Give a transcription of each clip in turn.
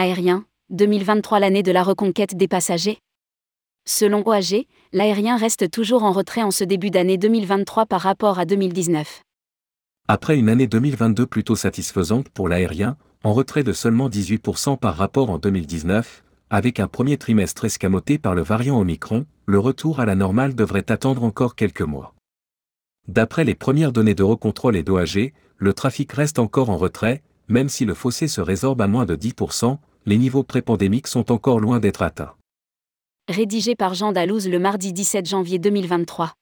Aérien, 2023 l'année de la reconquête des passagers Selon OAG, l'aérien reste toujours en retrait en ce début d'année 2023 par rapport à 2019. Après une année 2022 plutôt satisfaisante pour l'aérien, en retrait de seulement 18% par rapport en 2019, avec un premier trimestre escamoté par le variant Omicron, le retour à la normale devrait attendre encore quelques mois. D'après les premières données de recontrôle et d'OAG, le trafic reste encore en retrait, même si le fossé se résorbe à moins de 10%, les niveaux pré-pandémiques sont encore loin d'être atteints. Rédigé par Jean Dalouse le mardi 17 janvier 2023.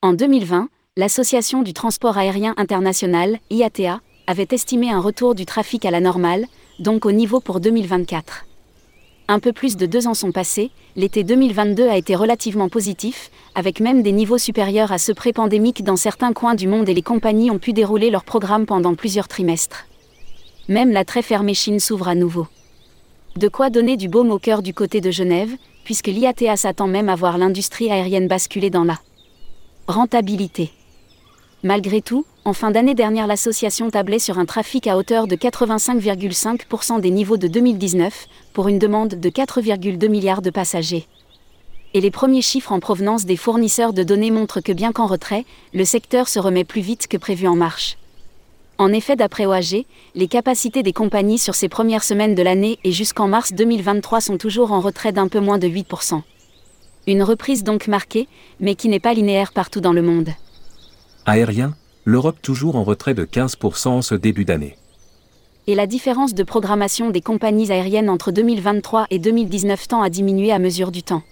En 2020, l'Association du transport aérien international, IATA, avait estimé un retour du trafic à la normale, donc au niveau pour 2024. Un peu plus de deux ans sont passés, l'été 2022 a été relativement positif, avec même des niveaux supérieurs à ceux pré-pandémiques dans certains coins du monde et les compagnies ont pu dérouler leur programme pendant plusieurs trimestres. Même la très fermée Chine s'ouvre à nouveau. De quoi donner du baume au cœur du côté de Genève, puisque l'IATA s'attend même à voir l'industrie aérienne basculer dans la rentabilité. Malgré tout, en fin d'année dernière, l'association tablait sur un trafic à hauteur de 85,5% des niveaux de 2019, pour une demande de 4,2 milliards de passagers. Et les premiers chiffres en provenance des fournisseurs de données montrent que bien qu'en retrait, le secteur se remet plus vite que prévu en marche. En effet, d'après OAG, les capacités des compagnies sur ces premières semaines de l'année et jusqu'en mars 2023 sont toujours en retrait d'un peu moins de 8%. Une reprise donc marquée, mais qui n'est pas linéaire partout dans le monde. Aérien, l'Europe toujours en retrait de 15% en ce début d'année. Et la différence de programmation des compagnies aériennes entre 2023 et 2019 tend à diminuer à mesure du temps.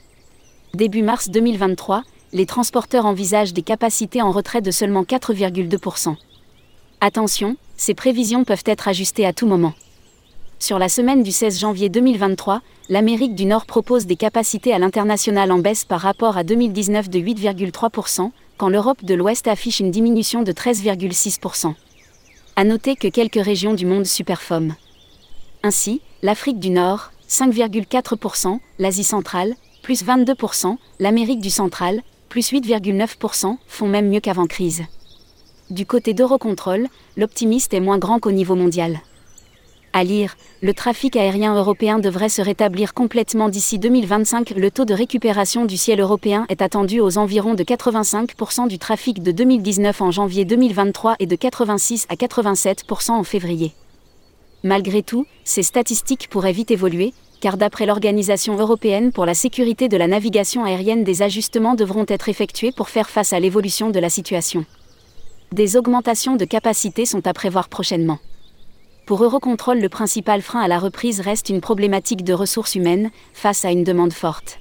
Début mars 2023, les transporteurs envisagent des capacités en retrait de seulement 4,2%. Attention, ces prévisions peuvent être ajustées à tout moment. Sur la semaine du 16 janvier 2023, l'Amérique du Nord propose des capacités à l'international en baisse par rapport à 2019 de 8,3%, quand l'Europe de l'Ouest affiche une diminution de 13,6%. À noter que quelques régions du monde superforment. Ainsi, l'Afrique du Nord, 5,4%, l'Asie centrale, plus 22%, l'Amérique du central, plus 8,9%, font même mieux qu'avant crise. Du côté d'Eurocontrol, l'optimiste est moins grand qu'au niveau mondial. À lire, le trafic aérien européen devrait se rétablir complètement d'ici 2025. Le taux de récupération du ciel européen est attendu aux environs de 85% du trafic de 2019 en janvier 2023 et de 86 à 87% en février. Malgré tout, ces statistiques pourraient vite évoluer, car d'après l'Organisation européenne pour la sécurité de la navigation aérienne, des ajustements devront être effectués pour faire face à l'évolution de la situation. Des augmentations de capacité sont à prévoir prochainement. Pour Eurocontrol, le principal frein à la reprise reste une problématique de ressources humaines, face à une demande forte.